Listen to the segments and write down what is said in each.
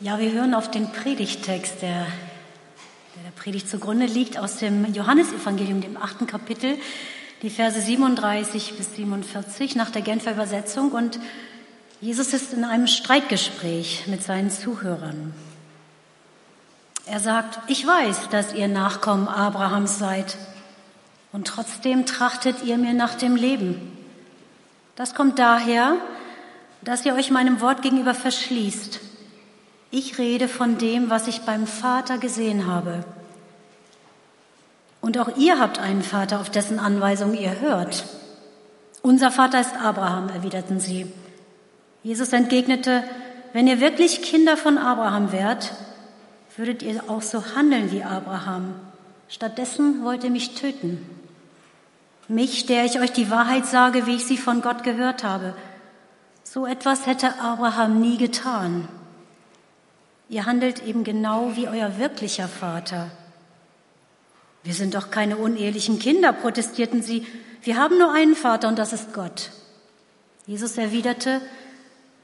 Ja, wir hören auf den Predigtext, der, der der Predigt zugrunde liegt, aus dem Johannesevangelium, dem achten Kapitel, die Verse 37 bis 47 nach der Genfer Übersetzung. Und Jesus ist in einem Streitgespräch mit seinen Zuhörern. Er sagt, ich weiß, dass ihr Nachkommen Abrahams seid, und trotzdem trachtet ihr mir nach dem Leben. Das kommt daher, dass ihr euch meinem Wort gegenüber verschließt ich rede von dem, was ich beim Vater gesehen habe. Und auch ihr habt einen Vater, auf dessen Anweisung ihr hört. Unser Vater ist Abraham, erwiderten sie. Jesus entgegnete, wenn ihr wirklich Kinder von Abraham wärt, würdet ihr auch so handeln wie Abraham. Stattdessen wollt ihr mich töten. Mich, der ich euch die Wahrheit sage, wie ich sie von Gott gehört habe. So etwas hätte Abraham nie getan. Ihr handelt eben genau wie euer wirklicher Vater. Wir sind doch keine unehelichen Kinder, protestierten sie. Wir haben nur einen Vater und das ist Gott. Jesus erwiderte,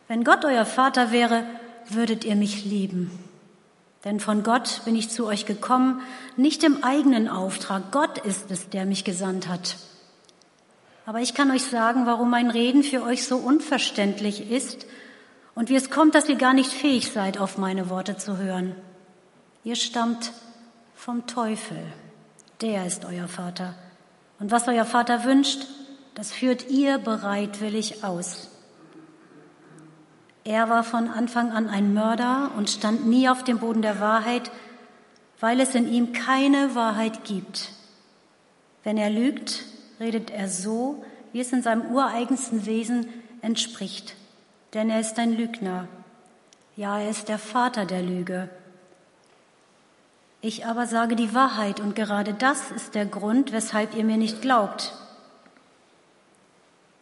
wenn Gott euer Vater wäre, würdet ihr mich lieben. Denn von Gott bin ich zu euch gekommen, nicht im eigenen Auftrag. Gott ist es, der mich gesandt hat. Aber ich kann euch sagen, warum mein Reden für euch so unverständlich ist und wie es kommt, dass ihr gar nicht fähig seid, auf meine Worte zu hören. Ihr stammt vom Teufel. Der ist euer Vater. Und was euer Vater wünscht, das führt ihr bereitwillig aus. Er war von Anfang an ein Mörder und stand nie auf dem Boden der Wahrheit, weil es in ihm keine Wahrheit gibt. Wenn er lügt, redet er so, wie es in seinem ureigensten Wesen entspricht denn er ist ein Lügner. Ja, er ist der Vater der Lüge. Ich aber sage die Wahrheit und gerade das ist der Grund, weshalb ihr mir nicht glaubt.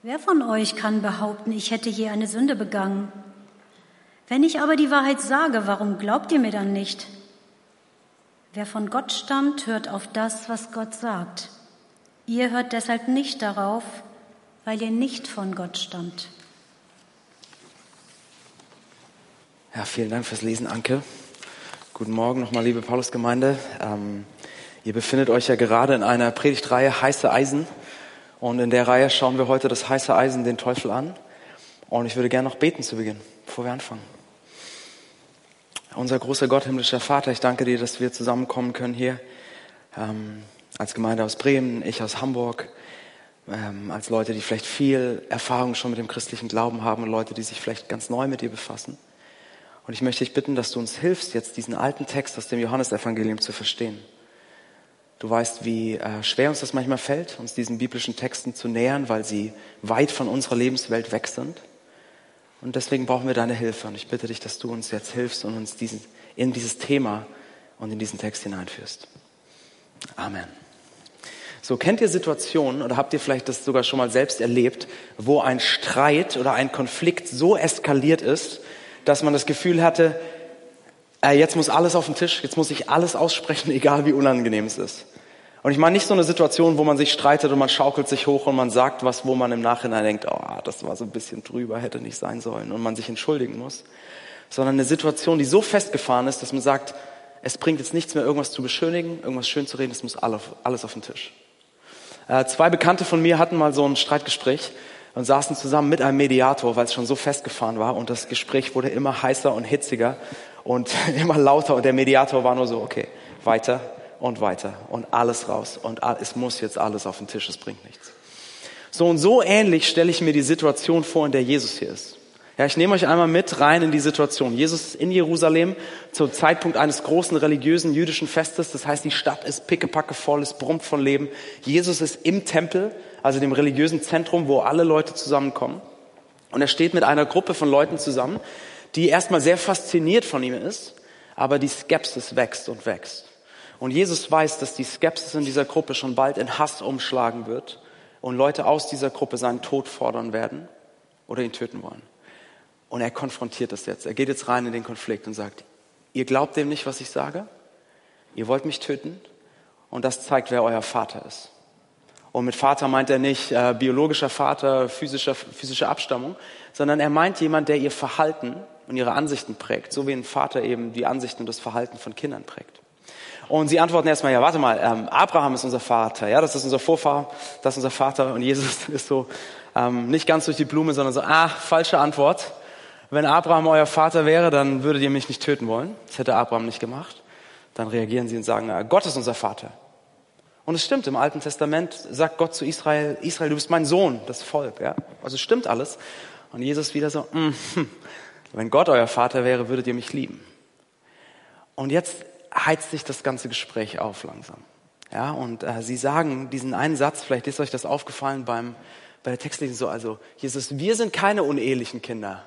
Wer von euch kann behaupten, ich hätte je eine Sünde begangen? Wenn ich aber die Wahrheit sage, warum glaubt ihr mir dann nicht? Wer von Gott stammt, hört auf das, was Gott sagt. Ihr hört deshalb nicht darauf, weil ihr nicht von Gott stammt. Ja, vielen Dank fürs Lesen, Anke. Guten Morgen nochmal, liebe Paulusgemeinde. Ähm, ihr befindet euch ja gerade in einer Predigtreihe Heiße Eisen. Und in der Reihe schauen wir heute das heiße Eisen, den Teufel an. Und ich würde gerne noch beten zu Beginn, bevor wir anfangen. Unser großer Gott, himmlischer Vater, ich danke dir, dass wir zusammenkommen können hier ähm, als Gemeinde aus Bremen, ich aus Hamburg, ähm, als Leute, die vielleicht viel Erfahrung schon mit dem christlichen Glauben haben und Leute, die sich vielleicht ganz neu mit dir befassen. Und ich möchte dich bitten, dass du uns hilfst, jetzt diesen alten Text aus dem Johannesevangelium zu verstehen. Du weißt, wie äh, schwer uns das manchmal fällt, uns diesen biblischen Texten zu nähern, weil sie weit von unserer Lebenswelt weg sind. Und deswegen brauchen wir deine Hilfe. Und ich bitte dich, dass du uns jetzt hilfst und uns diesen, in dieses Thema und in diesen Text hineinführst. Amen. So, kennt ihr Situationen oder habt ihr vielleicht das sogar schon mal selbst erlebt, wo ein Streit oder ein Konflikt so eskaliert ist, dass man das Gefühl hatte, äh, jetzt muss alles auf den Tisch, jetzt muss ich alles aussprechen, egal wie unangenehm es ist. Und ich meine nicht so eine Situation, wo man sich streitet und man schaukelt sich hoch und man sagt was, wo man im Nachhinein denkt, oh, das war so ein bisschen drüber, hätte nicht sein sollen und man sich entschuldigen muss, sondern eine Situation, die so festgefahren ist, dass man sagt, es bringt jetzt nichts mehr, irgendwas zu beschönigen, irgendwas schön zu reden, es muss alles auf den Tisch. Äh, zwei Bekannte von mir hatten mal so ein Streitgespräch und saßen zusammen mit einem Mediator, weil es schon so festgefahren war und das Gespräch wurde immer heißer und hitziger und immer lauter und der Mediator war nur so, okay, weiter und weiter und alles raus und es muss jetzt alles auf den Tisch, es bringt nichts. So und so ähnlich stelle ich mir die Situation vor, in der Jesus hier ist. Ja, ich nehme euch einmal mit rein in die Situation. Jesus ist in Jerusalem zum Zeitpunkt eines großen religiösen jüdischen Festes. Das heißt, die Stadt ist pickepacke voll, es brummt von Leben. Jesus ist im Tempel also dem religiösen Zentrum, wo alle Leute zusammenkommen. Und er steht mit einer Gruppe von Leuten zusammen, die erstmal sehr fasziniert von ihm ist, aber die Skepsis wächst und wächst. Und Jesus weiß, dass die Skepsis in dieser Gruppe schon bald in Hass umschlagen wird und Leute aus dieser Gruppe seinen Tod fordern werden oder ihn töten wollen. Und er konfrontiert das jetzt. Er geht jetzt rein in den Konflikt und sagt, ihr glaubt dem nicht, was ich sage? Ihr wollt mich töten? Und das zeigt, wer euer Vater ist. Und mit Vater meint er nicht äh, biologischer Vater, physischer, physische Abstammung, sondern er meint jemand, der ihr Verhalten und ihre Ansichten prägt, so wie ein Vater eben die Ansichten und das Verhalten von Kindern prägt. Und sie antworten erstmal, ja, warte mal, ähm, Abraham ist unser Vater, ja, das ist unser Vorfahr, das ist unser Vater und Jesus ist so ähm, nicht ganz durch die Blume, sondern so, ah, falsche Antwort. Wenn Abraham euer Vater wäre, dann würdet ihr mich nicht töten wollen. Das hätte Abraham nicht gemacht. Dann reagieren sie und sagen, na, Gott ist unser Vater. Und es stimmt, im Alten Testament sagt Gott zu Israel, Israel, du bist mein Sohn, das Volk. Ja? Also stimmt alles. Und Jesus wieder so, mm, hm, wenn Gott euer Vater wäre, würdet ihr mich lieben. Und jetzt heizt sich das ganze Gespräch auf langsam. Ja, und äh, sie sagen diesen einen Satz, vielleicht ist euch das aufgefallen beim, bei der Textlesung so, also Jesus, wir sind keine unehelichen Kinder.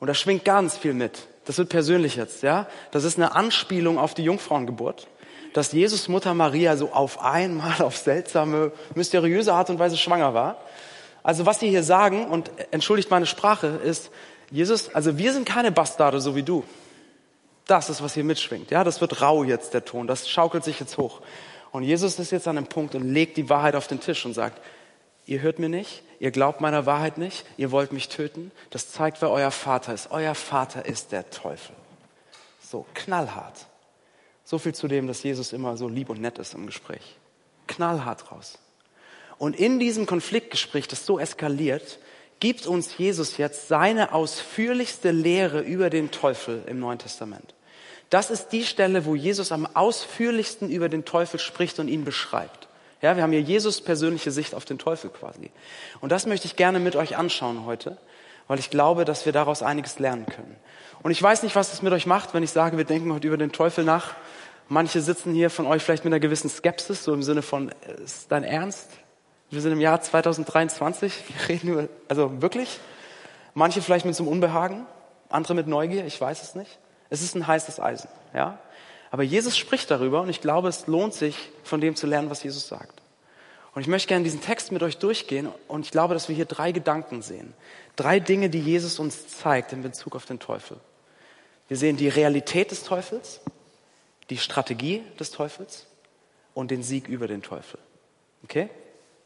Und da schwingt ganz viel mit. Das wird persönlich jetzt, ja. Das ist eine Anspielung auf die Jungfrauengeburt dass Jesus Mutter Maria so auf einmal auf seltsame, mysteriöse Art und Weise schwanger war. Also was sie hier sagen, und entschuldigt meine Sprache, ist, Jesus, also wir sind keine Bastarde, so wie du. Das ist, was hier mitschwingt. Ja, das wird rau jetzt, der Ton. Das schaukelt sich jetzt hoch. Und Jesus ist jetzt an einem Punkt und legt die Wahrheit auf den Tisch und sagt, ihr hört mir nicht, ihr glaubt meiner Wahrheit nicht, ihr wollt mich töten. Das zeigt, wer euer Vater ist. Euer Vater ist der Teufel. So, knallhart. So viel zu dem, dass Jesus immer so lieb und nett ist im Gespräch. Knallhart raus. Und in diesem Konfliktgespräch, das so eskaliert, gibt uns Jesus jetzt seine ausführlichste Lehre über den Teufel im Neuen Testament. Das ist die Stelle, wo Jesus am ausführlichsten über den Teufel spricht und ihn beschreibt. Ja, wir haben hier Jesus persönliche Sicht auf den Teufel quasi. Und das möchte ich gerne mit euch anschauen heute, weil ich glaube, dass wir daraus einiges lernen können. Und ich weiß nicht, was das mit euch macht, wenn ich sage, wir denken heute über den Teufel nach. Manche sitzen hier von euch vielleicht mit einer gewissen Skepsis, so im Sinne von, ist dein Ernst? Wir sind im Jahr 2023, wir reden über, also wirklich? Manche vielleicht mit so einem Unbehagen, andere mit Neugier, ich weiß es nicht. Es ist ein heißes Eisen, ja? Aber Jesus spricht darüber und ich glaube, es lohnt sich, von dem zu lernen, was Jesus sagt. Und ich möchte gerne diesen Text mit euch durchgehen und ich glaube, dass wir hier drei Gedanken sehen. Drei Dinge, die Jesus uns zeigt in Bezug auf den Teufel. Wir sehen die Realität des Teufels, die Strategie des Teufels und den Sieg über den Teufel. Okay?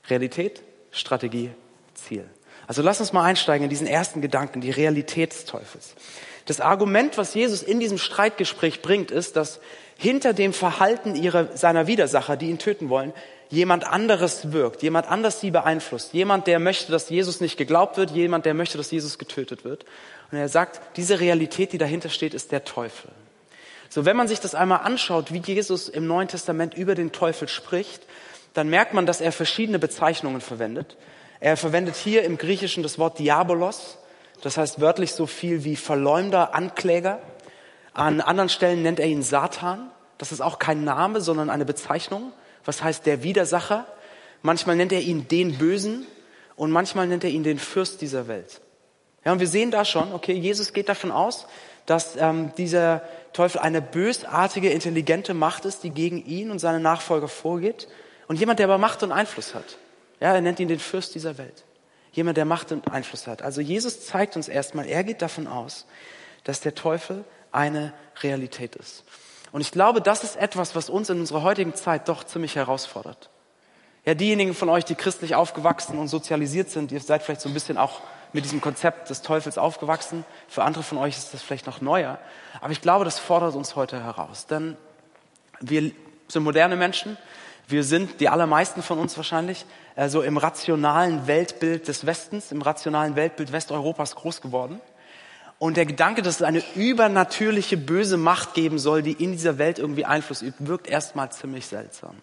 Realität, Strategie, Ziel. Also lass uns mal einsteigen in diesen ersten Gedanken, die Realität des Teufels. Das Argument, was Jesus in diesem Streitgespräch bringt, ist, dass hinter dem Verhalten ihrer, seiner Widersacher, die ihn töten wollen, jemand anderes wirkt, jemand anders sie beeinflusst, jemand, der möchte, dass Jesus nicht geglaubt wird, jemand, der möchte, dass Jesus getötet wird. Und er sagt, diese Realität, die dahinter steht, ist der Teufel. So, wenn man sich das einmal anschaut, wie Jesus im Neuen Testament über den Teufel spricht, dann merkt man, dass er verschiedene Bezeichnungen verwendet. Er verwendet hier im Griechischen das Wort Diabolos, das heißt wörtlich so viel wie Verleumder, Ankläger. An anderen Stellen nennt er ihn Satan. Das ist auch kein Name, sondern eine Bezeichnung. Was heißt der Widersacher? Manchmal nennt er ihn den Bösen und manchmal nennt er ihn den Fürst dieser Welt. Ja, und wir sehen da schon, okay, Jesus geht davon aus, dass ähm, dieser Teufel eine bösartige, intelligente Macht ist, die gegen ihn und seine Nachfolger vorgeht. Und jemand, der aber Macht und Einfluss hat. Ja, er nennt ihn den Fürst dieser Welt. Jemand, der Macht und Einfluss hat. Also Jesus zeigt uns erstmal, er geht davon aus, dass der Teufel eine Realität ist. Und ich glaube, das ist etwas, was uns in unserer heutigen Zeit doch ziemlich herausfordert. Ja, diejenigen von euch, die christlich aufgewachsen und sozialisiert sind, ihr seid vielleicht so ein bisschen auch mit diesem Konzept des Teufels aufgewachsen. Für andere von euch ist das vielleicht noch neuer. Aber ich glaube, das fordert uns heute heraus. Denn wir sind moderne Menschen. Wir sind, die allermeisten von uns wahrscheinlich, äh, so im rationalen Weltbild des Westens, im rationalen Weltbild Westeuropas groß geworden. Und der Gedanke, dass es eine übernatürliche böse Macht geben soll, die in dieser Welt irgendwie Einfluss übt, wirkt erstmal ziemlich seltsam.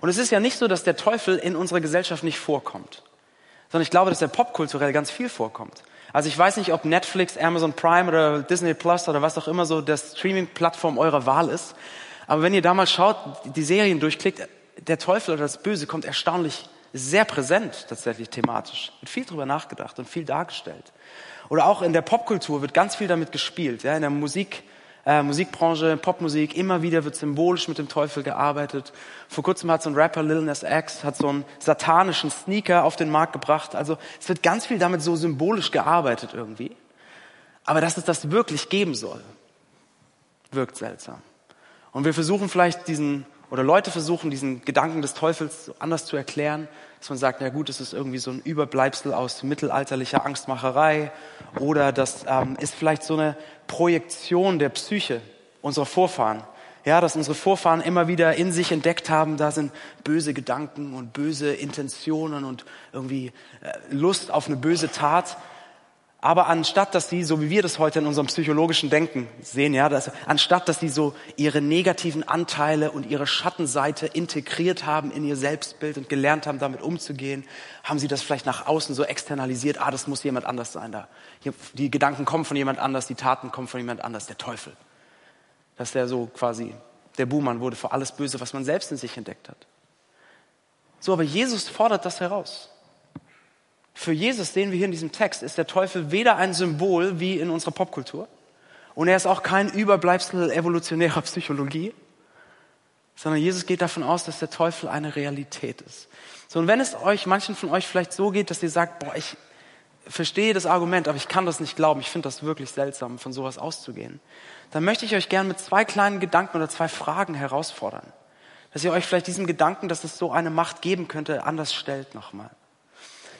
Und es ist ja nicht so, dass der Teufel in unserer Gesellschaft nicht vorkommt sondern ich glaube, dass er popkulturell ganz viel vorkommt. Also ich weiß nicht, ob Netflix, Amazon Prime oder Disney Plus oder was auch immer so der Streaming-Plattform eurer Wahl ist. Aber wenn ihr da mal schaut, die Serien durchklickt, der Teufel oder das Böse kommt erstaunlich sehr präsent tatsächlich thematisch. Wird viel drüber nachgedacht und viel dargestellt. Oder auch in der Popkultur wird ganz viel damit gespielt. Ja, in der Musik äh, Musikbranche, Popmusik, immer wieder wird symbolisch mit dem Teufel gearbeitet. Vor kurzem hat so ein Rapper Lil Nas X hat so einen satanischen Sneaker auf den Markt gebracht. Also es wird ganz viel damit so symbolisch gearbeitet irgendwie. Aber dass es das wirklich geben soll, wirkt seltsam. Und wir versuchen vielleicht diesen oder Leute versuchen, diesen Gedanken des Teufels anders zu erklären, dass man sagt, na gut, es ist irgendwie so ein Überbleibsel aus mittelalterlicher Angstmacherei oder das ähm, ist vielleicht so eine Projektion der Psyche unserer Vorfahren. Ja, dass unsere Vorfahren immer wieder in sich entdeckt haben, da sind böse Gedanken und böse Intentionen und irgendwie äh, Lust auf eine böse Tat. Aber anstatt, dass sie, so wie wir das heute in unserem psychologischen Denken sehen, ja, dass, anstatt, dass sie so ihre negativen Anteile und ihre Schattenseite integriert haben in ihr Selbstbild und gelernt haben, damit umzugehen, haben sie das vielleicht nach außen so externalisiert, ah, das muss jemand anders sein da. Die Gedanken kommen von jemand anders, die Taten kommen von jemand anders, der Teufel. Dass der so quasi, der Buhmann wurde für alles Böse, was man selbst in sich entdeckt hat. So, aber Jesus fordert das heraus. Für Jesus sehen wir hier in diesem Text, ist der Teufel weder ein Symbol wie in unserer Popkultur und er ist auch kein Überbleibsel evolutionärer Psychologie, sondern Jesus geht davon aus, dass der Teufel eine Realität ist. So, und wenn es euch, manchen von euch vielleicht so geht, dass ihr sagt, boah, ich verstehe das Argument, aber ich kann das nicht glauben, ich finde das wirklich seltsam, von sowas auszugehen, dann möchte ich euch gerne mit zwei kleinen Gedanken oder zwei Fragen herausfordern. Dass ihr euch vielleicht diesem Gedanken, dass es so eine Macht geben könnte, anders stellt nochmal.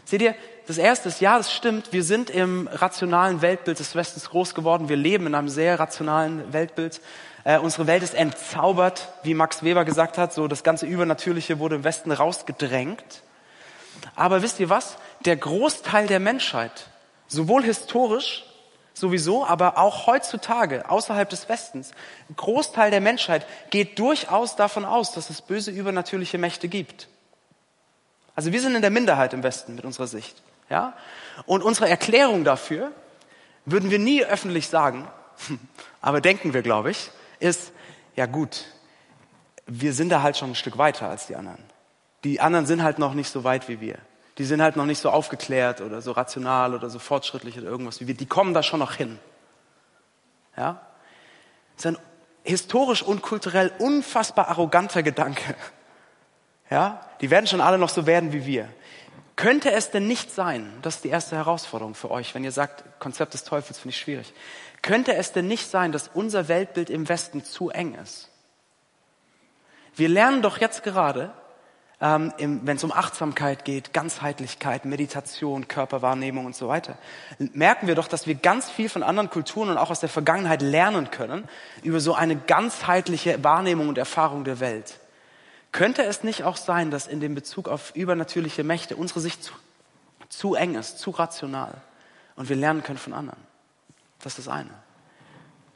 Seht ihr, das erste ist, ja, das stimmt, wir sind im rationalen Weltbild des Westens groß geworden, wir leben in einem sehr rationalen Weltbild. Äh, unsere Welt ist entzaubert, wie Max Weber gesagt hat, so das ganze Übernatürliche wurde im Westen rausgedrängt. Aber wisst ihr was? Der Großteil der Menschheit, sowohl historisch sowieso, aber auch heutzutage außerhalb des Westens, ein Großteil der Menschheit geht durchaus davon aus, dass es böse übernatürliche Mächte gibt. Also wir sind in der Minderheit im Westen mit unserer Sicht. Ja? Und unsere Erklärung dafür würden wir nie öffentlich sagen, aber denken wir, glaube ich, ist, ja gut, wir sind da halt schon ein Stück weiter als die anderen. Die anderen sind halt noch nicht so weit wie wir. Die sind halt noch nicht so aufgeklärt oder so rational oder so fortschrittlich oder irgendwas wie wir. Die kommen da schon noch hin. Ja? Das ist ein historisch und kulturell unfassbar arroganter Gedanke. Ja, die werden schon alle noch so werden wie wir. Könnte es denn nicht sein, das ist die erste Herausforderung für euch, wenn ihr sagt, Konzept des Teufels finde ich schwierig. Könnte es denn nicht sein, dass unser Weltbild im Westen zu eng ist? Wir lernen doch jetzt gerade, ähm, wenn es um Achtsamkeit geht, Ganzheitlichkeit, Meditation, Körperwahrnehmung und so weiter, merken wir doch, dass wir ganz viel von anderen Kulturen und auch aus der Vergangenheit lernen können über so eine ganzheitliche Wahrnehmung und Erfahrung der Welt. Könnte es nicht auch sein, dass in dem Bezug auf übernatürliche Mächte unsere Sicht zu, zu eng ist, zu rational und wir lernen können von anderen? Das ist das eine.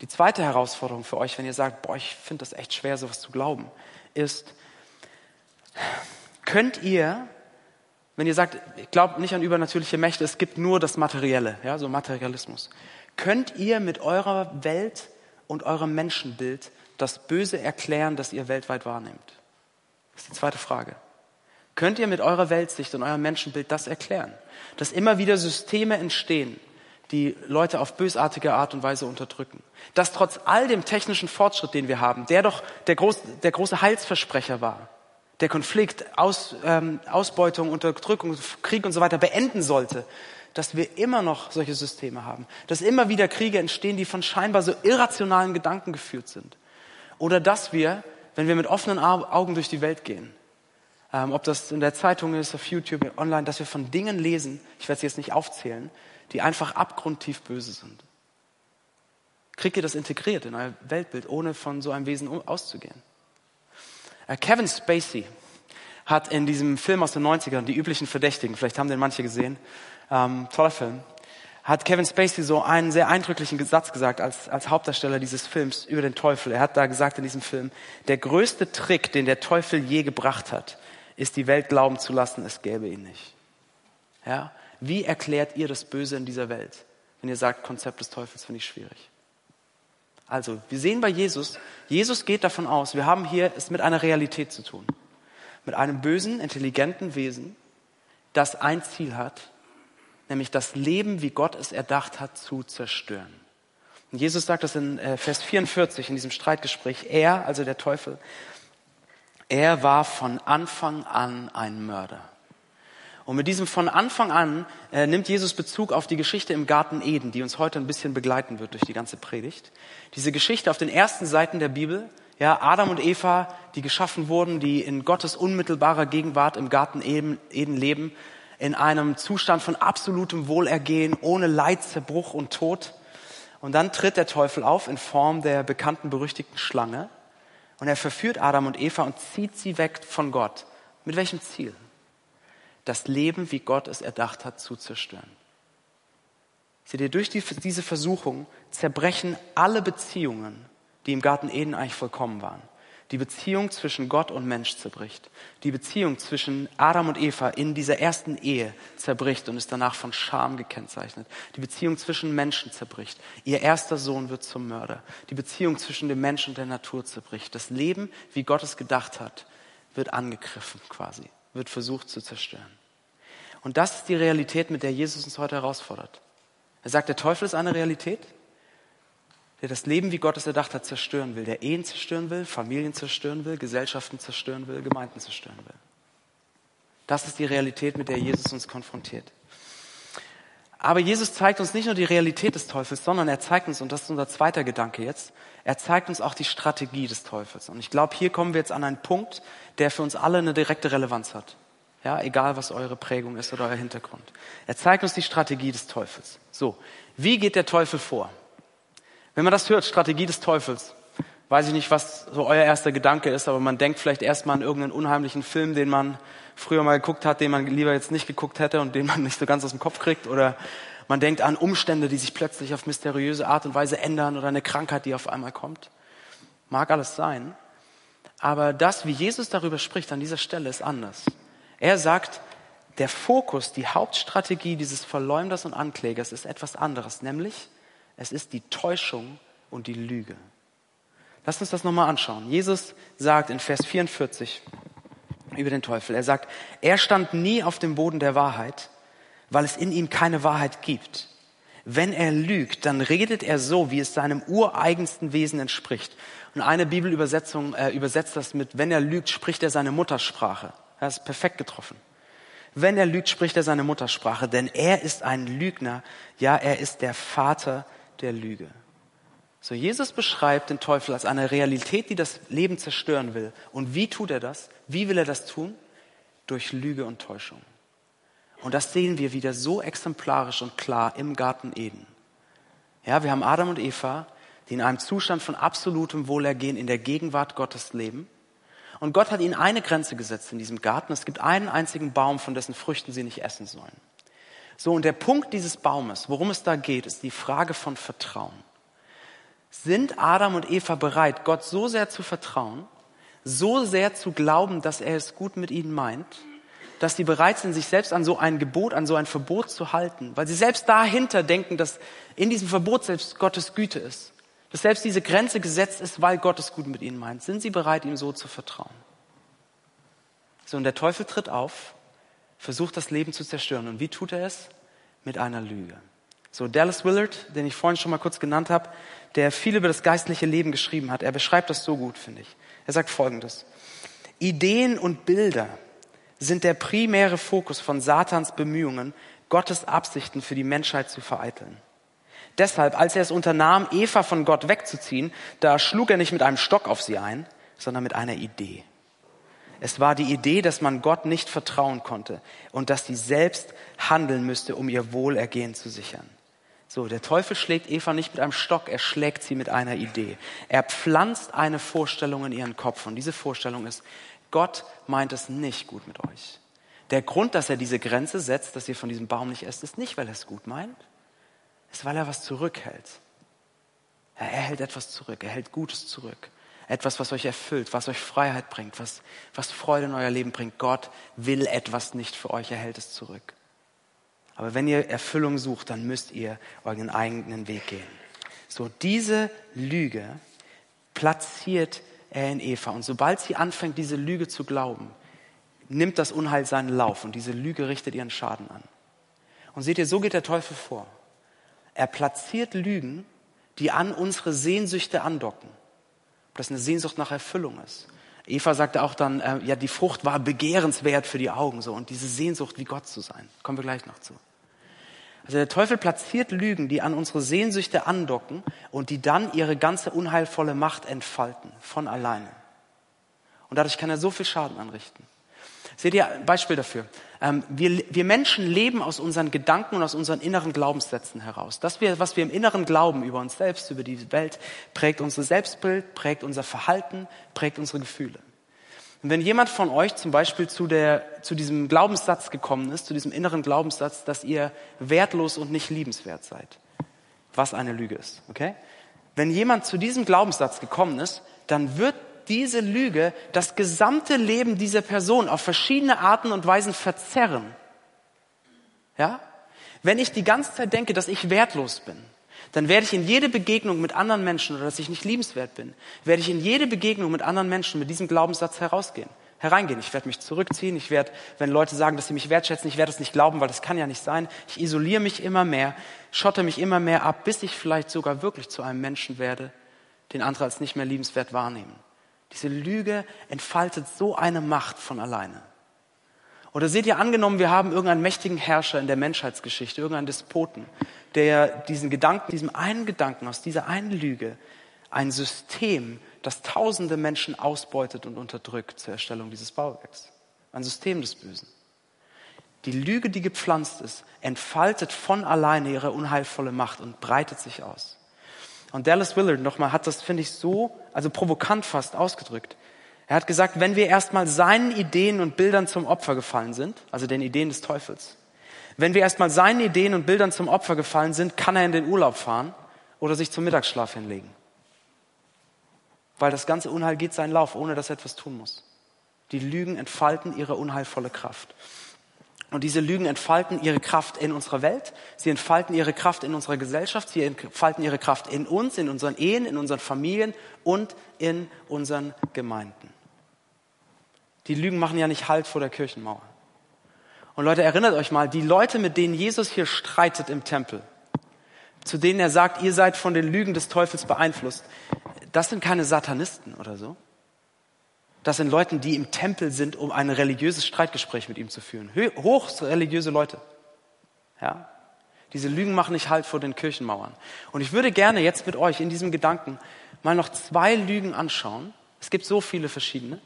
Die zweite Herausforderung für euch, wenn ihr sagt, boah, ich finde das echt schwer, sowas zu glauben, ist, könnt ihr, wenn ihr sagt, ich glaube nicht an übernatürliche Mächte, es gibt nur das Materielle, ja, so Materialismus, könnt ihr mit eurer Welt und eurem Menschenbild das Böse erklären, das ihr weltweit wahrnehmt? Ist die zweite Frage. Könnt ihr mit eurer Weltsicht und eurem Menschenbild das erklären? Dass immer wieder Systeme entstehen, die Leute auf bösartige Art und Weise unterdrücken. Dass trotz all dem technischen Fortschritt, den wir haben, der doch der, groß, der große Heilsversprecher war, der Konflikt, Aus, ähm, Ausbeutung, Unterdrückung, Krieg und so weiter beenden sollte, dass wir immer noch solche Systeme haben. Dass immer wieder Kriege entstehen, die von scheinbar so irrationalen Gedanken geführt sind. Oder dass wir wenn wir mit offenen Augen durch die Welt gehen. Ähm, ob das in der Zeitung ist, auf YouTube, online, dass wir von Dingen lesen, ich werde sie jetzt nicht aufzählen, die einfach abgrundtief böse sind. Kriegt ihr das integriert in euer Weltbild, ohne von so einem Wesen auszugehen? Äh, Kevin Spacey hat in diesem Film aus den 90ern, die üblichen Verdächtigen, vielleicht haben den manche gesehen, ähm, toller Film, hat Kevin Spacey so einen sehr eindrücklichen Satz gesagt als, als Hauptdarsteller dieses Films über den Teufel. Er hat da gesagt in diesem Film, der größte Trick, den der Teufel je gebracht hat, ist die Welt glauben zu lassen, es gäbe ihn nicht. Ja? Wie erklärt ihr das Böse in dieser Welt? Wenn ihr sagt, Konzept des Teufels finde ich schwierig. Also, wir sehen bei Jesus, Jesus geht davon aus, wir haben hier es mit einer Realität zu tun. Mit einem bösen, intelligenten Wesen, das ein Ziel hat, nämlich das Leben, wie Gott es erdacht hat, zu zerstören. Und Jesus sagt das in äh, Vers 44 in diesem Streitgespräch. Er, also der Teufel, er war von Anfang an ein Mörder. Und mit diesem von Anfang an äh, nimmt Jesus Bezug auf die Geschichte im Garten Eden, die uns heute ein bisschen begleiten wird durch die ganze Predigt. Diese Geschichte auf den ersten Seiten der Bibel, Ja, Adam und Eva, die geschaffen wurden, die in Gottes unmittelbarer Gegenwart im Garten Eden leben, in einem Zustand von absolutem Wohlergehen, ohne Leid, Zerbruch und Tod. Und dann tritt der Teufel auf in Form der bekannten berüchtigten Schlange und er verführt Adam und Eva und zieht sie weg von Gott. Mit welchem Ziel? Das Leben, wie Gott es erdacht hat, zu zerstören. Seht ihr, durch die, diese Versuchung zerbrechen alle Beziehungen, die im Garten Eden eigentlich vollkommen waren. Die Beziehung zwischen Gott und Mensch zerbricht. Die Beziehung zwischen Adam und Eva in dieser ersten Ehe zerbricht und ist danach von Scham gekennzeichnet. Die Beziehung zwischen Menschen zerbricht. Ihr erster Sohn wird zum Mörder. Die Beziehung zwischen dem Mensch und der Natur zerbricht. Das Leben, wie Gott es gedacht hat, wird angegriffen quasi, wird versucht zu zerstören. Und das ist die Realität, mit der Jesus uns heute herausfordert. Er sagt, der Teufel ist eine Realität, der das Leben, wie Gott es erdacht hat, zerstören will, der Ehen zerstören will, Familien zerstören will, Gesellschaften zerstören will, Gemeinden zerstören will. Das ist die Realität, mit der Jesus uns konfrontiert. Aber Jesus zeigt uns nicht nur die Realität des Teufels, sondern er zeigt uns, und das ist unser zweiter Gedanke jetzt, er zeigt uns auch die Strategie des Teufels. Und ich glaube, hier kommen wir jetzt an einen Punkt, der für uns alle eine direkte Relevanz hat. Ja, egal was eure Prägung ist oder euer Hintergrund. Er zeigt uns die Strategie des Teufels. So, wie geht der Teufel vor? Wenn man das hört, Strategie des Teufels, weiß ich nicht, was so euer erster Gedanke ist, aber man denkt vielleicht erstmal an irgendeinen unheimlichen Film, den man früher mal geguckt hat, den man lieber jetzt nicht geguckt hätte und den man nicht so ganz aus dem Kopf kriegt. Oder man denkt an Umstände, die sich plötzlich auf mysteriöse Art und Weise ändern oder eine Krankheit, die auf einmal kommt. Mag alles sein. Aber das, wie Jesus darüber spricht an dieser Stelle, ist anders. Er sagt, der Fokus, die Hauptstrategie dieses Verleumders und Anklägers ist etwas anderes, nämlich es ist die Täuschung und die Lüge. Lass uns das nochmal anschauen. Jesus sagt in Vers 44 über den Teufel, er sagt, er stand nie auf dem Boden der Wahrheit, weil es in ihm keine Wahrheit gibt. Wenn er lügt, dann redet er so, wie es seinem ureigensten Wesen entspricht. Und eine Bibelübersetzung äh, übersetzt das mit, wenn er lügt, spricht er seine Muttersprache. Das ist perfekt getroffen. Wenn er lügt, spricht er seine Muttersprache, denn er ist ein Lügner. Ja, er ist der Vater der Lüge. So, Jesus beschreibt den Teufel als eine Realität, die das Leben zerstören will. Und wie tut er das? Wie will er das tun? Durch Lüge und Täuschung. Und das sehen wir wieder so exemplarisch und klar im Garten Eden. Ja, wir haben Adam und Eva, die in einem Zustand von absolutem Wohlergehen in der Gegenwart Gottes leben. Und Gott hat ihnen eine Grenze gesetzt in diesem Garten. Es gibt einen einzigen Baum, von dessen Früchten sie nicht essen sollen. So, und der Punkt dieses Baumes, worum es da geht, ist die Frage von Vertrauen. Sind Adam und Eva bereit, Gott so sehr zu vertrauen, so sehr zu glauben, dass er es gut mit ihnen meint, dass sie bereit sind, sich selbst an so ein Gebot, an so ein Verbot zu halten, weil sie selbst dahinter denken, dass in diesem Verbot selbst Gottes Güte ist, dass selbst diese Grenze gesetzt ist, weil Gott es gut mit ihnen meint. Sind sie bereit, ihm so zu vertrauen? So, und der Teufel tritt auf versucht das Leben zu zerstören. Und wie tut er es? Mit einer Lüge. So, Dallas Willard, den ich vorhin schon mal kurz genannt habe, der viel über das geistliche Leben geschrieben hat, er beschreibt das so gut, finde ich. Er sagt Folgendes. Ideen und Bilder sind der primäre Fokus von Satans Bemühungen, Gottes Absichten für die Menschheit zu vereiteln. Deshalb, als er es unternahm, Eva von Gott wegzuziehen, da schlug er nicht mit einem Stock auf sie ein, sondern mit einer Idee. Es war die Idee, dass man Gott nicht vertrauen konnte und dass sie selbst handeln müsste, um ihr Wohlergehen zu sichern. So, der Teufel schlägt Eva nicht mit einem Stock, er schlägt sie mit einer Idee. Er pflanzt eine Vorstellung in ihren Kopf und diese Vorstellung ist, Gott meint es nicht gut mit euch. Der Grund, dass er diese Grenze setzt, dass ihr von diesem Baum nicht esst, ist nicht, weil er es gut meint, ist, weil er was zurückhält. er hält etwas zurück, er hält Gutes zurück. Etwas, was euch erfüllt, was euch Freiheit bringt, was, was Freude in euer Leben bringt. Gott will etwas nicht für euch, er hält es zurück. Aber wenn ihr Erfüllung sucht, dann müsst ihr euren eigenen Weg gehen. So, diese Lüge platziert er in Eva. Und sobald sie anfängt, diese Lüge zu glauben, nimmt das Unheil seinen Lauf und diese Lüge richtet ihren Schaden an. Und seht ihr, so geht der Teufel vor. Er platziert Lügen, die an unsere Sehnsüchte andocken ob das eine Sehnsucht nach Erfüllung ist. Eva sagte auch dann, äh, ja, die Frucht war begehrenswert für die Augen, so, und diese Sehnsucht, wie Gott zu sein. Kommen wir gleich noch zu. Also der Teufel platziert Lügen, die an unsere Sehnsüchte andocken und die dann ihre ganze unheilvolle Macht entfalten, von alleine. Und dadurch kann er so viel Schaden anrichten. Seht ihr ein Beispiel dafür? Ähm, wir, wir Menschen leben aus unseren Gedanken und aus unseren inneren Glaubenssätzen heraus. Das, wir, was wir im Inneren glauben über uns selbst, über die Welt, prägt unser Selbstbild, prägt unser Verhalten, prägt unsere Gefühle. Und wenn jemand von euch zum Beispiel zu, der, zu diesem Glaubenssatz gekommen ist, zu diesem inneren Glaubenssatz, dass ihr wertlos und nicht liebenswert seid, was eine Lüge ist, okay? Wenn jemand zu diesem Glaubenssatz gekommen ist, dann wird diese Lüge das gesamte Leben dieser Person auf verschiedene Arten und Weisen verzerren. Ja? Wenn ich die ganze Zeit denke, dass ich wertlos bin, dann werde ich in jede Begegnung mit anderen Menschen oder dass ich nicht liebenswert bin, werde ich in jede Begegnung mit anderen Menschen mit diesem Glaubenssatz herausgehen, hereingehen. Ich werde mich zurückziehen. Ich werde, wenn Leute sagen, dass sie mich wertschätzen, ich werde es nicht glauben, weil das kann ja nicht sein. Ich isoliere mich immer mehr, schotte mich immer mehr ab, bis ich vielleicht sogar wirklich zu einem Menschen werde, den andere als nicht mehr liebenswert wahrnehmen. Diese Lüge entfaltet so eine Macht von alleine. Oder seht ihr angenommen, wir haben irgendeinen mächtigen Herrscher in der Menschheitsgeschichte, irgendeinen Despoten, der diesen Gedanken, diesem einen Gedanken, aus dieser einen Lüge, ein System, das tausende Menschen ausbeutet und unterdrückt zur Erstellung dieses Bauwerks. Ein System des Bösen. Die Lüge, die gepflanzt ist, entfaltet von alleine ihre unheilvolle Macht und breitet sich aus. Und Dallas Willard nochmal hat das, finde ich, so, also provokant fast ausgedrückt. Er hat gesagt, wenn wir erstmal seinen Ideen und Bildern zum Opfer gefallen sind, also den Ideen des Teufels, wenn wir erstmal seinen Ideen und Bildern zum Opfer gefallen sind, kann er in den Urlaub fahren oder sich zum Mittagsschlaf hinlegen. Weil das ganze Unheil geht seinen Lauf, ohne dass er etwas tun muss. Die Lügen entfalten ihre unheilvolle Kraft. Und diese Lügen entfalten ihre Kraft in unserer Welt, sie entfalten ihre Kraft in unserer Gesellschaft, sie entfalten ihre Kraft in uns, in unseren Ehen, in unseren Familien und in unseren Gemeinden. Die Lügen machen ja nicht Halt vor der Kirchenmauer. Und Leute, erinnert euch mal, die Leute, mit denen Jesus hier streitet im Tempel, zu denen er sagt, ihr seid von den Lügen des Teufels beeinflusst, das sind keine Satanisten oder so. Das sind Leute, die im Tempel sind, um ein religiöses Streitgespräch mit ihm zu führen. Hochst religiöse Leute. Ja. Diese Lügen machen nicht Halt vor den Kirchenmauern. Und ich würde gerne jetzt mit euch in diesem Gedanken mal noch zwei Lügen anschauen. Es gibt so viele verschiedene.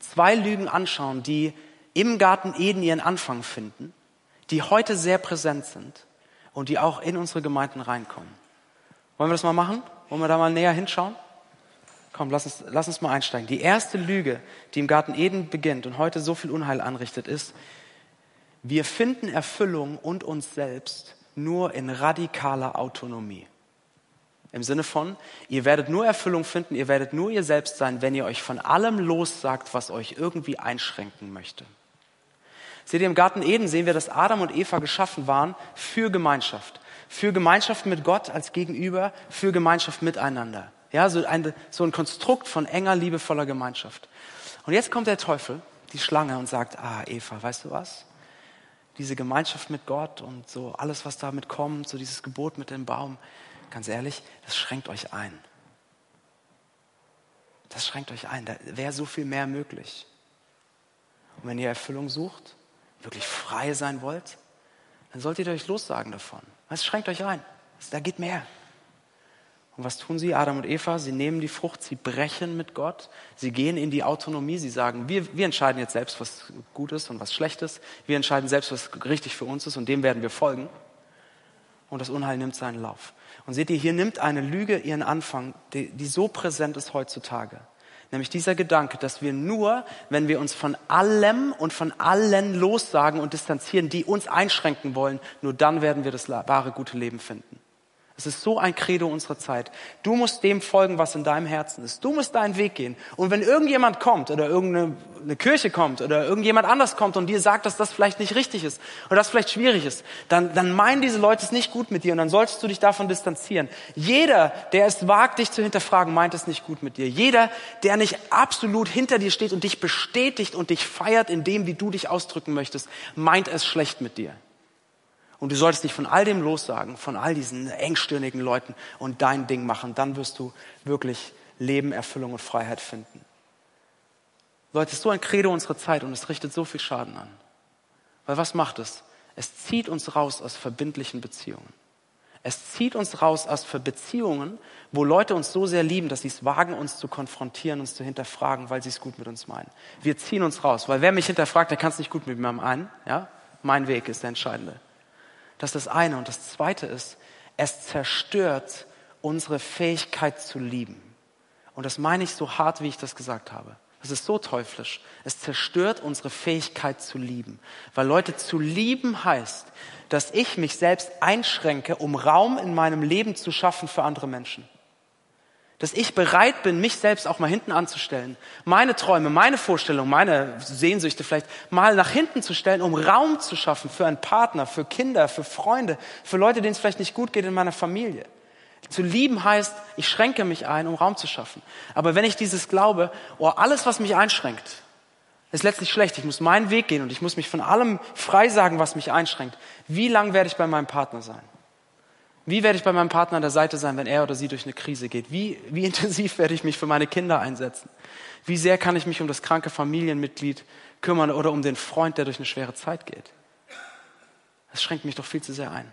Zwei Lügen anschauen, die im Garten Eden ihren Anfang finden, die heute sehr präsent sind und die auch in unsere Gemeinden reinkommen. Wollen wir das mal machen? Wollen wir da mal näher hinschauen? Komm, lass uns, lass uns mal einsteigen. Die erste Lüge, die im Garten Eden beginnt und heute so viel Unheil anrichtet, ist, wir finden Erfüllung und uns selbst nur in radikaler Autonomie. Im Sinne von, ihr werdet nur Erfüllung finden, ihr werdet nur ihr selbst sein, wenn ihr euch von allem lossagt, was euch irgendwie einschränken möchte. Seht ihr, im Garten Eden sehen wir, dass Adam und Eva geschaffen waren für Gemeinschaft. Für Gemeinschaft mit Gott als Gegenüber, für Gemeinschaft miteinander. Ja, so ein, so ein Konstrukt von enger, liebevoller Gemeinschaft. Und jetzt kommt der Teufel, die Schlange, und sagt, ah, Eva, weißt du was? Diese Gemeinschaft mit Gott und so alles, was damit kommt, so dieses Gebot mit dem Baum, ganz ehrlich, das schränkt euch ein. Das schränkt euch ein. Da wäre so viel mehr möglich. Und wenn ihr Erfüllung sucht, wirklich frei sein wollt, dann solltet ihr euch lossagen davon. Es schränkt euch ein. Da geht mehr. Und was tun sie, Adam und Eva? Sie nehmen die Frucht, sie brechen mit Gott, sie gehen in die Autonomie, sie sagen, wir, wir entscheiden jetzt selbst, was gut ist und was schlecht ist. Wir entscheiden selbst, was richtig für uns ist und dem werden wir folgen. Und das Unheil nimmt seinen Lauf. Und seht ihr, hier nimmt eine Lüge ihren Anfang, die, die so präsent ist heutzutage. Nämlich dieser Gedanke, dass wir nur, wenn wir uns von allem und von allen lossagen und distanzieren, die uns einschränken wollen, nur dann werden wir das wahre gute Leben finden. Es ist so ein Credo unserer Zeit. Du musst dem folgen, was in deinem Herzen ist. Du musst deinen Weg gehen. Und wenn irgendjemand kommt oder irgendeine Kirche kommt oder irgendjemand anders kommt und dir sagt, dass das vielleicht nicht richtig ist oder das vielleicht schwierig ist, dann, dann meinen diese Leute es nicht gut mit dir und dann solltest du dich davon distanzieren. Jeder, der es wagt, dich zu hinterfragen, meint es nicht gut mit dir. Jeder, der nicht absolut hinter dir steht und dich bestätigt und dich feiert in dem, wie du dich ausdrücken möchtest, meint es schlecht mit dir. Und du solltest dich von all dem lossagen, von all diesen engstirnigen Leuten und dein Ding machen. Dann wirst du wirklich Leben, Erfüllung und Freiheit finden. Leute, es ist so ein Credo unserer Zeit und es richtet so viel Schaden an. Weil was macht es? Es zieht uns raus aus verbindlichen Beziehungen. Es zieht uns raus aus Beziehungen, wo Leute uns so sehr lieben, dass sie es wagen, uns zu konfrontieren, uns zu hinterfragen, weil sie es gut mit uns meinen. Wir ziehen uns raus, weil wer mich hinterfragt, der kann es nicht gut mit mir meinen. Ja? Mein Weg ist der entscheidende. Das ist das eine. Und das zweite ist, es zerstört unsere Fähigkeit zu lieben. Und das meine ich so hart, wie ich das gesagt habe. Das ist so teuflisch. Es zerstört unsere Fähigkeit zu lieben. Weil Leute zu lieben heißt, dass ich mich selbst einschränke, um Raum in meinem Leben zu schaffen für andere Menschen. Dass ich bereit bin, mich selbst auch mal hinten anzustellen, meine Träume, meine Vorstellungen, meine Sehnsüchte vielleicht mal nach hinten zu stellen, um Raum zu schaffen für einen Partner, für Kinder, für Freunde, für Leute, denen es vielleicht nicht gut geht in meiner Familie. Zu lieben heißt, ich schränke mich ein, um Raum zu schaffen. Aber wenn ich dieses glaube, oh, alles, was mich einschränkt, ist letztlich schlecht. Ich muss meinen Weg gehen und ich muss mich von allem frei sagen, was mich einschränkt. Wie lang werde ich bei meinem Partner sein? Wie werde ich bei meinem Partner an der Seite sein, wenn er oder sie durch eine Krise geht? Wie, wie intensiv werde ich mich für meine Kinder einsetzen? Wie sehr kann ich mich um das kranke Familienmitglied kümmern oder um den Freund, der durch eine schwere Zeit geht? Das schränkt mich doch viel zu sehr ein.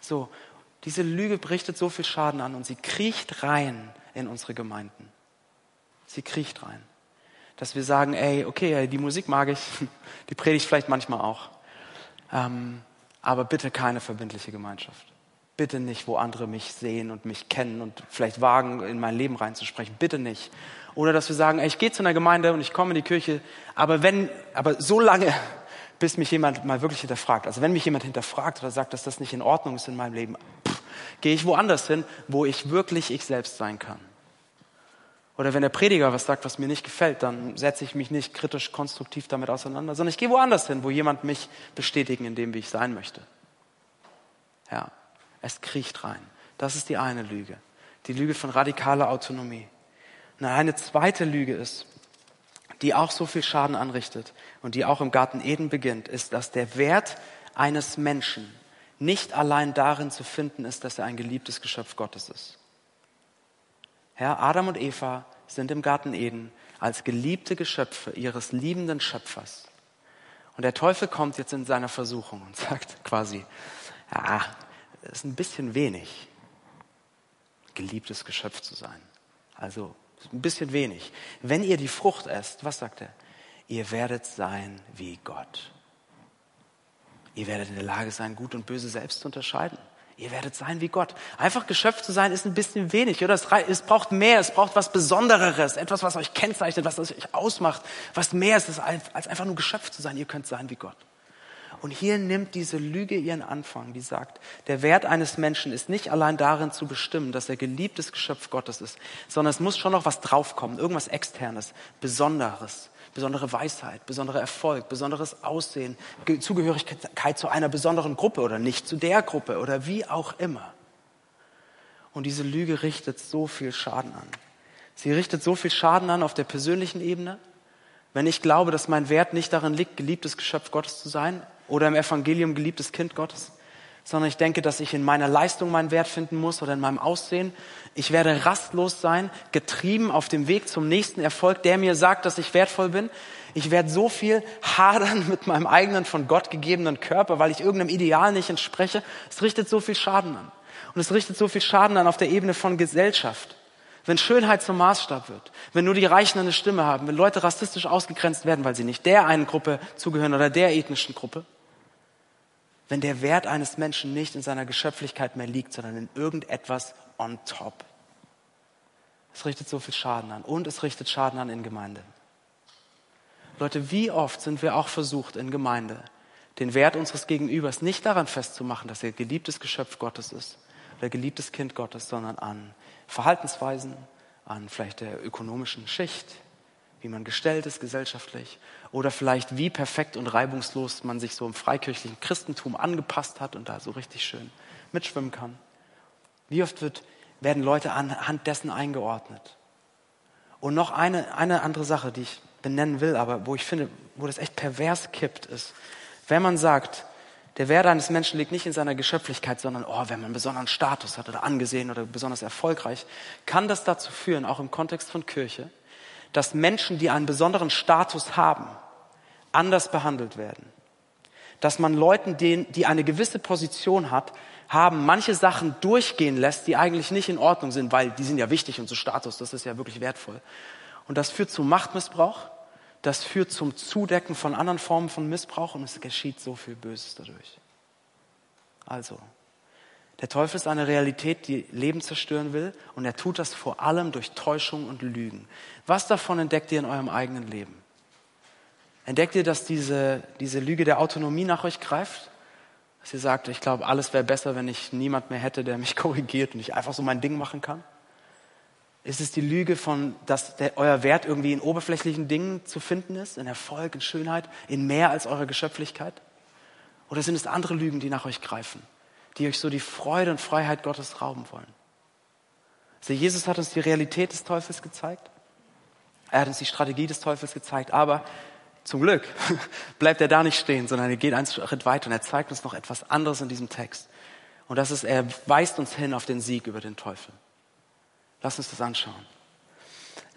So, diese Lüge berichtet so viel Schaden an und sie kriecht rein in unsere Gemeinden. Sie kriecht rein. Dass wir sagen, ey, okay, die Musik mag ich, die predige ich vielleicht manchmal auch. Ähm, aber bitte keine verbindliche Gemeinschaft. Bitte nicht, wo andere mich sehen und mich kennen und vielleicht wagen, in mein Leben reinzusprechen. Bitte nicht. Oder dass wir sagen, ey, ich gehe zu einer Gemeinde und ich komme in die Kirche, aber wenn, aber so lange, bis mich jemand mal wirklich hinterfragt. Also wenn mich jemand hinterfragt oder sagt, dass das nicht in Ordnung ist in meinem Leben, pff, gehe ich woanders hin, wo ich wirklich ich selbst sein kann. Oder wenn der Prediger was sagt, was mir nicht gefällt, dann setze ich mich nicht kritisch konstruktiv damit auseinander, sondern ich gehe woanders hin, wo jemand mich bestätigen in dem, wie ich sein möchte. Ja, es kriecht rein. Das ist die eine Lüge. Die Lüge von radikaler Autonomie. Und eine zweite Lüge ist, die auch so viel Schaden anrichtet und die auch im Garten Eden beginnt, ist, dass der Wert eines Menschen nicht allein darin zu finden ist, dass er ein geliebtes Geschöpf Gottes ist. Herr, Adam und Eva sind im Garten Eden als geliebte Geschöpfe ihres liebenden Schöpfers. Und der Teufel kommt jetzt in seiner Versuchung und sagt quasi, das ist ein bisschen wenig, geliebtes Geschöpf zu sein. Also ein bisschen wenig. Wenn ihr die Frucht esst, was sagt er? Ihr werdet sein wie Gott. Ihr werdet in der Lage sein, Gut und Böse selbst zu unterscheiden. Ihr werdet sein wie Gott. Einfach geschöpft zu sein ist ein bisschen wenig, oder? Es, braucht mehr, es braucht was Besondereres, etwas, was euch kennzeichnet, was euch ausmacht, was mehr ist, als einfach nur geschöpft zu sein. Ihr könnt sein wie Gott. Und hier nimmt diese Lüge ihren Anfang, die sagt, der Wert eines Menschen ist nicht allein darin zu bestimmen, dass er geliebtes Geschöpf Gottes ist, sondern es muss schon noch was draufkommen, irgendwas Externes, Besonderes besondere Weisheit, besonderer Erfolg, besonderes Aussehen, Zugehörigkeit zu einer besonderen Gruppe oder nicht zu der Gruppe oder wie auch immer. Und diese Lüge richtet so viel Schaden an. Sie richtet so viel Schaden an auf der persönlichen Ebene. Wenn ich glaube, dass mein Wert nicht darin liegt, geliebtes Geschöpf Gottes zu sein oder im Evangelium geliebtes Kind Gottes, sondern ich denke, dass ich in meiner Leistung meinen Wert finden muss oder in meinem Aussehen. Ich werde rastlos sein, getrieben auf dem Weg zum nächsten Erfolg, der mir sagt, dass ich wertvoll bin. Ich werde so viel hadern mit meinem eigenen von Gott gegebenen Körper, weil ich irgendeinem Ideal nicht entspreche. Es richtet so viel Schaden an. Und es richtet so viel Schaden an auf der Ebene von Gesellschaft. Wenn Schönheit zum Maßstab wird, wenn nur die Reichen eine Stimme haben, wenn Leute rassistisch ausgegrenzt werden, weil sie nicht der einen Gruppe zugehören oder der ethnischen Gruppe, wenn der Wert eines Menschen nicht in seiner Geschöpflichkeit mehr liegt, sondern in irgendetwas on top. Es richtet so viel Schaden an und es richtet Schaden an in Gemeinde. Leute, wie oft sind wir auch versucht in Gemeinde, den Wert unseres Gegenübers nicht daran festzumachen, dass er geliebtes Geschöpf Gottes ist oder geliebtes Kind Gottes, sondern an Verhaltensweisen, an vielleicht der ökonomischen Schicht, wie man gestellt ist gesellschaftlich oder vielleicht wie perfekt und reibungslos man sich so im freikirchlichen Christentum angepasst hat und da so richtig schön mitschwimmen kann. Wie oft wird, werden Leute anhand dessen eingeordnet? Und noch eine, eine andere Sache, die ich benennen will, aber wo ich finde, wo das echt pervers kippt, ist, wenn man sagt, der Wert eines Menschen liegt nicht in seiner Geschöpflichkeit, sondern, oh, wenn man einen besonderen Status hat oder angesehen oder besonders erfolgreich, kann das dazu führen, auch im Kontext von Kirche, dass Menschen, die einen besonderen Status haben, anders behandelt werden. dass man Leuten, die eine gewisse Position hat, haben, manche Sachen durchgehen lässt, die eigentlich nicht in Ordnung sind, weil die sind ja wichtig und so Status, das ist ja wirklich wertvoll. Und das führt zu Machtmissbrauch, das führt zum Zudecken von anderen Formen von Missbrauch und es geschieht so viel Böses dadurch. Also, der Teufel ist eine Realität, die Leben zerstören will und er tut das vor allem durch Täuschung und Lügen. Was davon entdeckt ihr in eurem eigenen Leben? Entdeckt ihr, dass diese, diese Lüge der Autonomie nach euch greift? Dass ihr sagt, ich glaube, alles wäre besser, wenn ich niemand mehr hätte, der mich korrigiert und ich einfach so mein Ding machen kann? Ist es die Lüge von, dass der, euer Wert irgendwie in oberflächlichen Dingen zu finden ist, in Erfolg, in Schönheit, in mehr als eure Geschöpflichkeit? Oder sind es andere Lügen, die nach euch greifen, die euch so die Freude und Freiheit Gottes rauben wollen? Also Jesus hat uns die Realität des Teufels gezeigt. Er hat uns die Strategie des Teufels gezeigt. Aber zum Glück bleibt er da nicht stehen, sondern er geht einen Schritt weiter und er zeigt uns noch etwas anderes in diesem Text. Und das ist, er weist uns hin auf den Sieg über den Teufel. Lass uns das anschauen.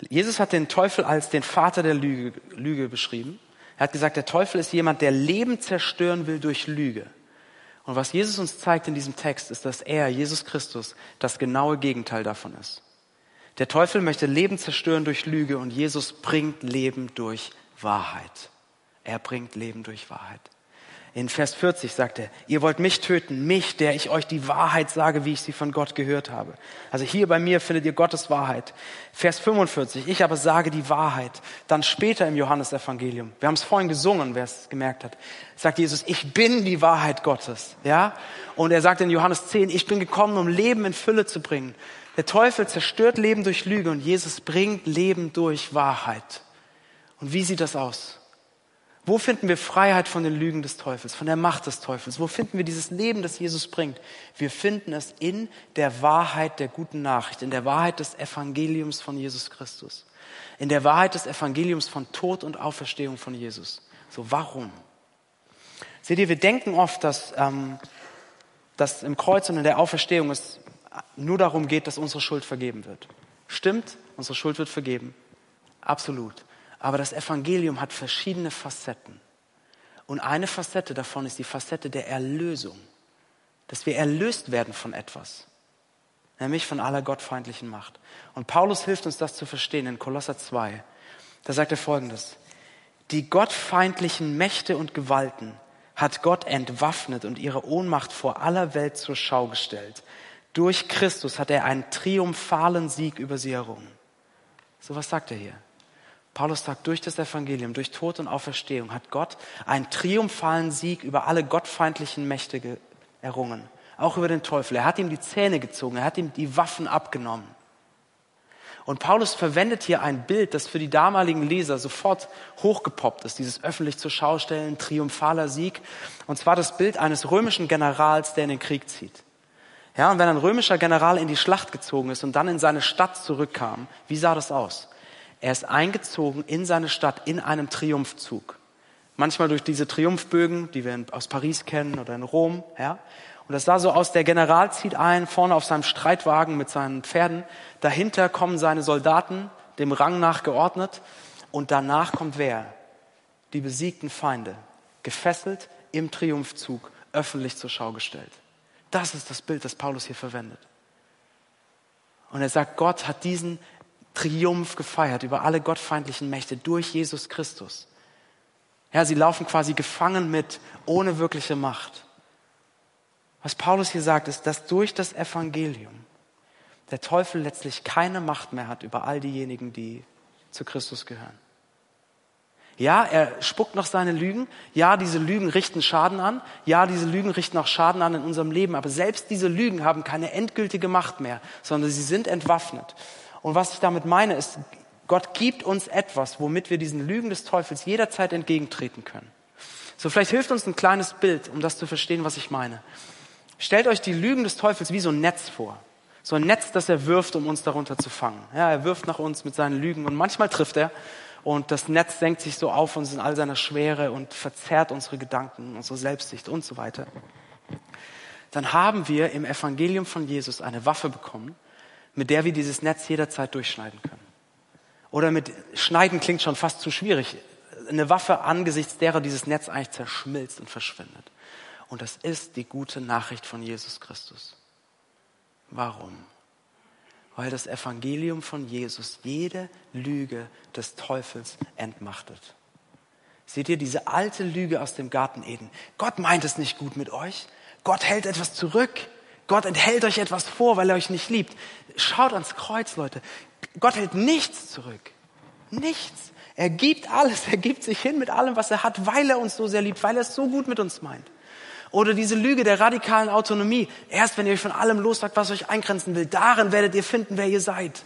Jesus hat den Teufel als den Vater der Lüge, Lüge beschrieben. Er hat gesagt, der Teufel ist jemand, der Leben zerstören will durch Lüge. Und was Jesus uns zeigt in diesem Text, ist, dass er, Jesus Christus, das genaue Gegenteil davon ist. Der Teufel möchte Leben zerstören durch Lüge und Jesus bringt Leben durch Wahrheit. Er bringt Leben durch Wahrheit. In Vers 40 sagt er, ihr wollt mich töten, mich, der ich euch die Wahrheit sage, wie ich sie von Gott gehört habe. Also hier bei mir findet ihr Gottes Wahrheit. Vers 45, ich aber sage die Wahrheit. Dann später im Johannesevangelium, wir haben es vorhin gesungen, wer es gemerkt hat, sagt Jesus, ich bin die Wahrheit Gottes. Ja? Und er sagt in Johannes 10, ich bin gekommen, um Leben in Fülle zu bringen. Der Teufel zerstört Leben durch Lüge und Jesus bringt Leben durch Wahrheit. Und wie sieht das aus? Wo finden wir Freiheit von den Lügen des Teufels, von der Macht des Teufels? Wo finden wir dieses Leben, das Jesus bringt? Wir finden es in der Wahrheit der guten Nachricht, in der Wahrheit des Evangeliums von Jesus Christus, in der Wahrheit des Evangeliums von Tod und Auferstehung von Jesus. So, warum? Seht ihr, wir denken oft, dass, ähm, dass im Kreuz und in der Auferstehung es nur darum geht, dass unsere Schuld vergeben wird. Stimmt, unsere Schuld wird vergeben. Absolut. Aber das Evangelium hat verschiedene Facetten. Und eine Facette davon ist die Facette der Erlösung. Dass wir erlöst werden von etwas. Nämlich von aller gottfeindlichen Macht. Und Paulus hilft uns das zu verstehen in Kolosser 2. Da sagt er folgendes. Die gottfeindlichen Mächte und Gewalten hat Gott entwaffnet und ihre Ohnmacht vor aller Welt zur Schau gestellt. Durch Christus hat er einen triumphalen Sieg über sie errungen. So was sagt er hier? Paulus sagt, durch das Evangelium, durch Tod und Auferstehung hat Gott einen triumphalen Sieg über alle gottfeindlichen Mächte errungen. Auch über den Teufel. Er hat ihm die Zähne gezogen, er hat ihm die Waffen abgenommen. Und Paulus verwendet hier ein Bild, das für die damaligen Leser sofort hochgepoppt ist, dieses öffentlich zur Schau stellen, triumphaler Sieg. Und zwar das Bild eines römischen Generals, der in den Krieg zieht. Ja, und wenn ein römischer General in die Schlacht gezogen ist und dann in seine Stadt zurückkam, wie sah das aus? Er ist eingezogen in seine Stadt in einem Triumphzug. Manchmal durch diese Triumphbögen, die wir aus Paris kennen oder in Rom, ja. Und das sah so aus, der General zieht ein, vorne auf seinem Streitwagen mit seinen Pferden. Dahinter kommen seine Soldaten, dem Rang nach geordnet. Und danach kommt wer? Die besiegten Feinde. Gefesselt im Triumphzug, öffentlich zur Schau gestellt. Das ist das Bild, das Paulus hier verwendet. Und er sagt, Gott hat diesen Triumph gefeiert über alle gottfeindlichen Mächte durch Jesus Christus. Ja, sie laufen quasi gefangen mit, ohne wirkliche Macht. Was Paulus hier sagt, ist, dass durch das Evangelium der Teufel letztlich keine Macht mehr hat über all diejenigen, die zu Christus gehören. Ja, er spuckt noch seine Lügen. Ja, diese Lügen richten Schaden an. Ja, diese Lügen richten auch Schaden an in unserem Leben. Aber selbst diese Lügen haben keine endgültige Macht mehr, sondern sie sind entwaffnet. Und was ich damit meine, ist, Gott gibt uns etwas, womit wir diesen Lügen des Teufels jederzeit entgegentreten können. So, vielleicht hilft uns ein kleines Bild, um das zu verstehen, was ich meine. Stellt euch die Lügen des Teufels wie so ein Netz vor. So ein Netz, das er wirft, um uns darunter zu fangen. Ja, er wirft nach uns mit seinen Lügen und manchmal trifft er. Und das Netz senkt sich so auf uns in all seiner Schwere und verzerrt unsere Gedanken, unsere Selbstsicht und so weiter. Dann haben wir im Evangelium von Jesus eine Waffe bekommen, mit der wir dieses Netz jederzeit durchschneiden können. Oder mit schneiden klingt schon fast zu schwierig. eine Waffe angesichts derer dieses Netz eigentlich zerschmilzt und verschwindet. Und das ist die gute Nachricht von Jesus Christus. Warum? Weil das Evangelium von Jesus jede Lüge des Teufels entmachtet. Seht ihr diese alte Lüge aus dem Garten Eden? Gott meint es nicht gut mit euch. Gott hält etwas zurück. Gott enthält euch etwas vor, weil er euch nicht liebt. Schaut ans Kreuz, Leute. Gott hält nichts zurück. Nichts. Er gibt alles. Er gibt sich hin mit allem, was er hat, weil er uns so sehr liebt, weil er es so gut mit uns meint. Oder diese Lüge der radikalen Autonomie. Erst wenn ihr euch von allem lossagt, was euch eingrenzen will, darin werdet ihr finden, wer ihr seid.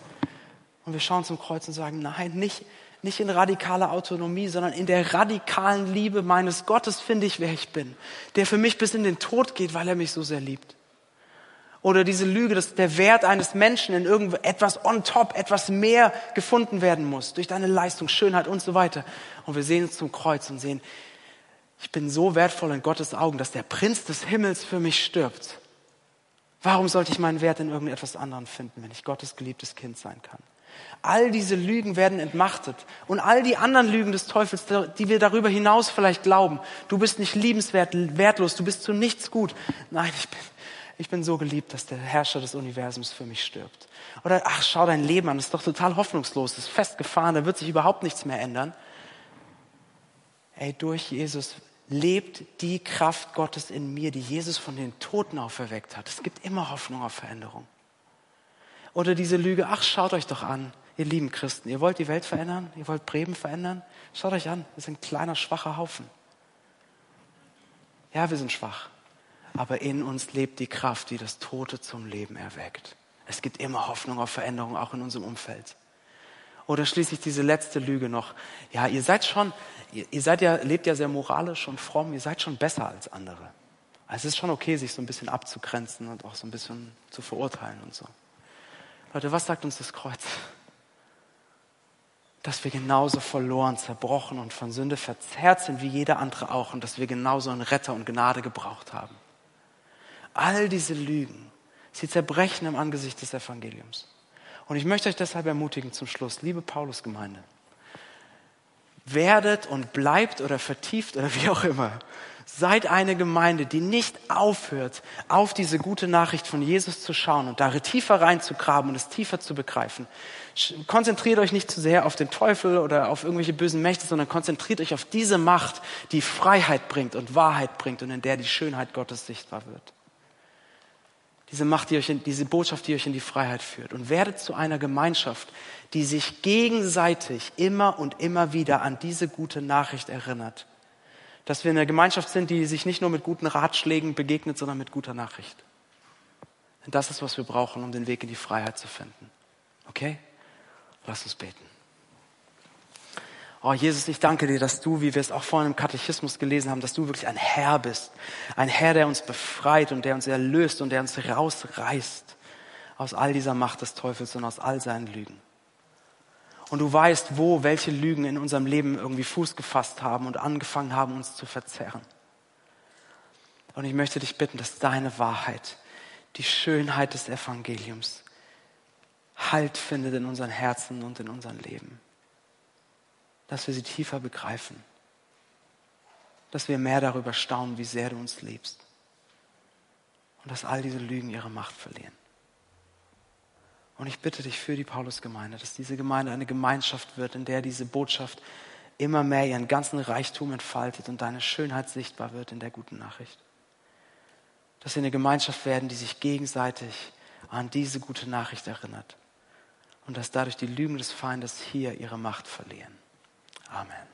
Und wir schauen zum Kreuz und sagen, nein, nicht, nicht in radikaler Autonomie, sondern in der radikalen Liebe meines Gottes finde ich, wer ich bin, der für mich bis in den Tod geht, weil er mich so sehr liebt. Oder diese Lüge, dass der Wert eines Menschen in irgendetwas on top, etwas mehr gefunden werden muss, durch deine Leistung, Schönheit und so weiter. Und wir sehen uns zum Kreuz und sehen, ich bin so wertvoll in Gottes Augen, dass der Prinz des Himmels für mich stirbt. Warum sollte ich meinen Wert in irgendetwas anderem finden, wenn ich Gottes geliebtes Kind sein kann? All diese Lügen werden entmachtet. Und all die anderen Lügen des Teufels, die wir darüber hinaus vielleicht glauben. Du bist nicht liebenswert, wertlos, du bist zu nichts gut. Nein, ich bin, ich bin so geliebt, dass der Herrscher des Universums für mich stirbt. Oder, ach, schau dein Leben an, das ist doch total hoffnungslos, das ist festgefahren, da wird sich überhaupt nichts mehr ändern. Ey, durch Jesus lebt die Kraft Gottes in mir, die Jesus von den Toten auferweckt hat. Es gibt immer Hoffnung auf Veränderung. Oder diese Lüge, ach, schaut euch doch an, ihr lieben Christen, ihr wollt die Welt verändern, ihr wollt Bremen verändern, schaut euch an, wir sind ein kleiner, schwacher Haufen. Ja, wir sind schwach, aber in uns lebt die Kraft, die das Tote zum Leben erweckt. Es gibt immer Hoffnung auf Veränderung, auch in unserem Umfeld. Oder schließlich diese letzte Lüge noch. Ja, ihr seid schon, ihr, seid ja, lebt ja sehr moralisch und fromm, ihr seid schon besser als andere. Also es ist schon okay, sich so ein bisschen abzugrenzen und auch so ein bisschen zu verurteilen und so. Leute, was sagt uns das Kreuz? Dass wir genauso verloren, zerbrochen und von Sünde verzerrt sind wie jeder andere auch und dass wir genauso einen Retter und Gnade gebraucht haben. All diese Lügen, sie zerbrechen im Angesicht des Evangeliums. Und ich möchte euch deshalb ermutigen zum Schluss, liebe Paulusgemeinde, werdet und bleibt oder vertieft oder wie auch immer Seid eine Gemeinde, die nicht aufhört, auf diese gute Nachricht von Jesus zu schauen und da tiefer reinzugraben und es tiefer zu begreifen. Konzentriert euch nicht zu sehr auf den Teufel oder auf irgendwelche bösen Mächte, sondern konzentriert euch auf diese Macht, die Freiheit bringt und Wahrheit bringt und in der die Schönheit Gottes sichtbar wird. Diese Macht, die euch in, diese Botschaft, die euch in die Freiheit führt. Und werdet zu einer Gemeinschaft, die sich gegenseitig immer und immer wieder an diese gute Nachricht erinnert dass wir eine Gemeinschaft sind, die sich nicht nur mit guten Ratschlägen begegnet, sondern mit guter Nachricht. Denn das ist, was wir brauchen, um den Weg in die Freiheit zu finden. Okay? Lass uns beten. Oh Jesus, ich danke dir, dass du, wie wir es auch vorhin im Katechismus gelesen haben, dass du wirklich ein Herr bist. Ein Herr, der uns befreit und der uns erlöst und der uns rausreißt aus all dieser Macht des Teufels und aus all seinen Lügen und du weißt, wo welche Lügen in unserem Leben irgendwie Fuß gefasst haben und angefangen haben, uns zu verzerren. Und ich möchte dich bitten, dass deine Wahrheit, die Schönheit des Evangeliums, Halt findet in unseren Herzen und in unserem Leben. Dass wir sie tiefer begreifen. Dass wir mehr darüber staunen, wie sehr du uns liebst. Und dass all diese Lügen ihre Macht verlieren. Und ich bitte dich für die Paulusgemeinde, dass diese Gemeinde eine Gemeinschaft wird, in der diese Botschaft immer mehr ihren ganzen Reichtum entfaltet und deine Schönheit sichtbar wird in der guten Nachricht. Dass wir eine Gemeinschaft werden, die sich gegenseitig an diese gute Nachricht erinnert. Und dass dadurch die Lügen des Feindes hier ihre Macht verlieren. Amen.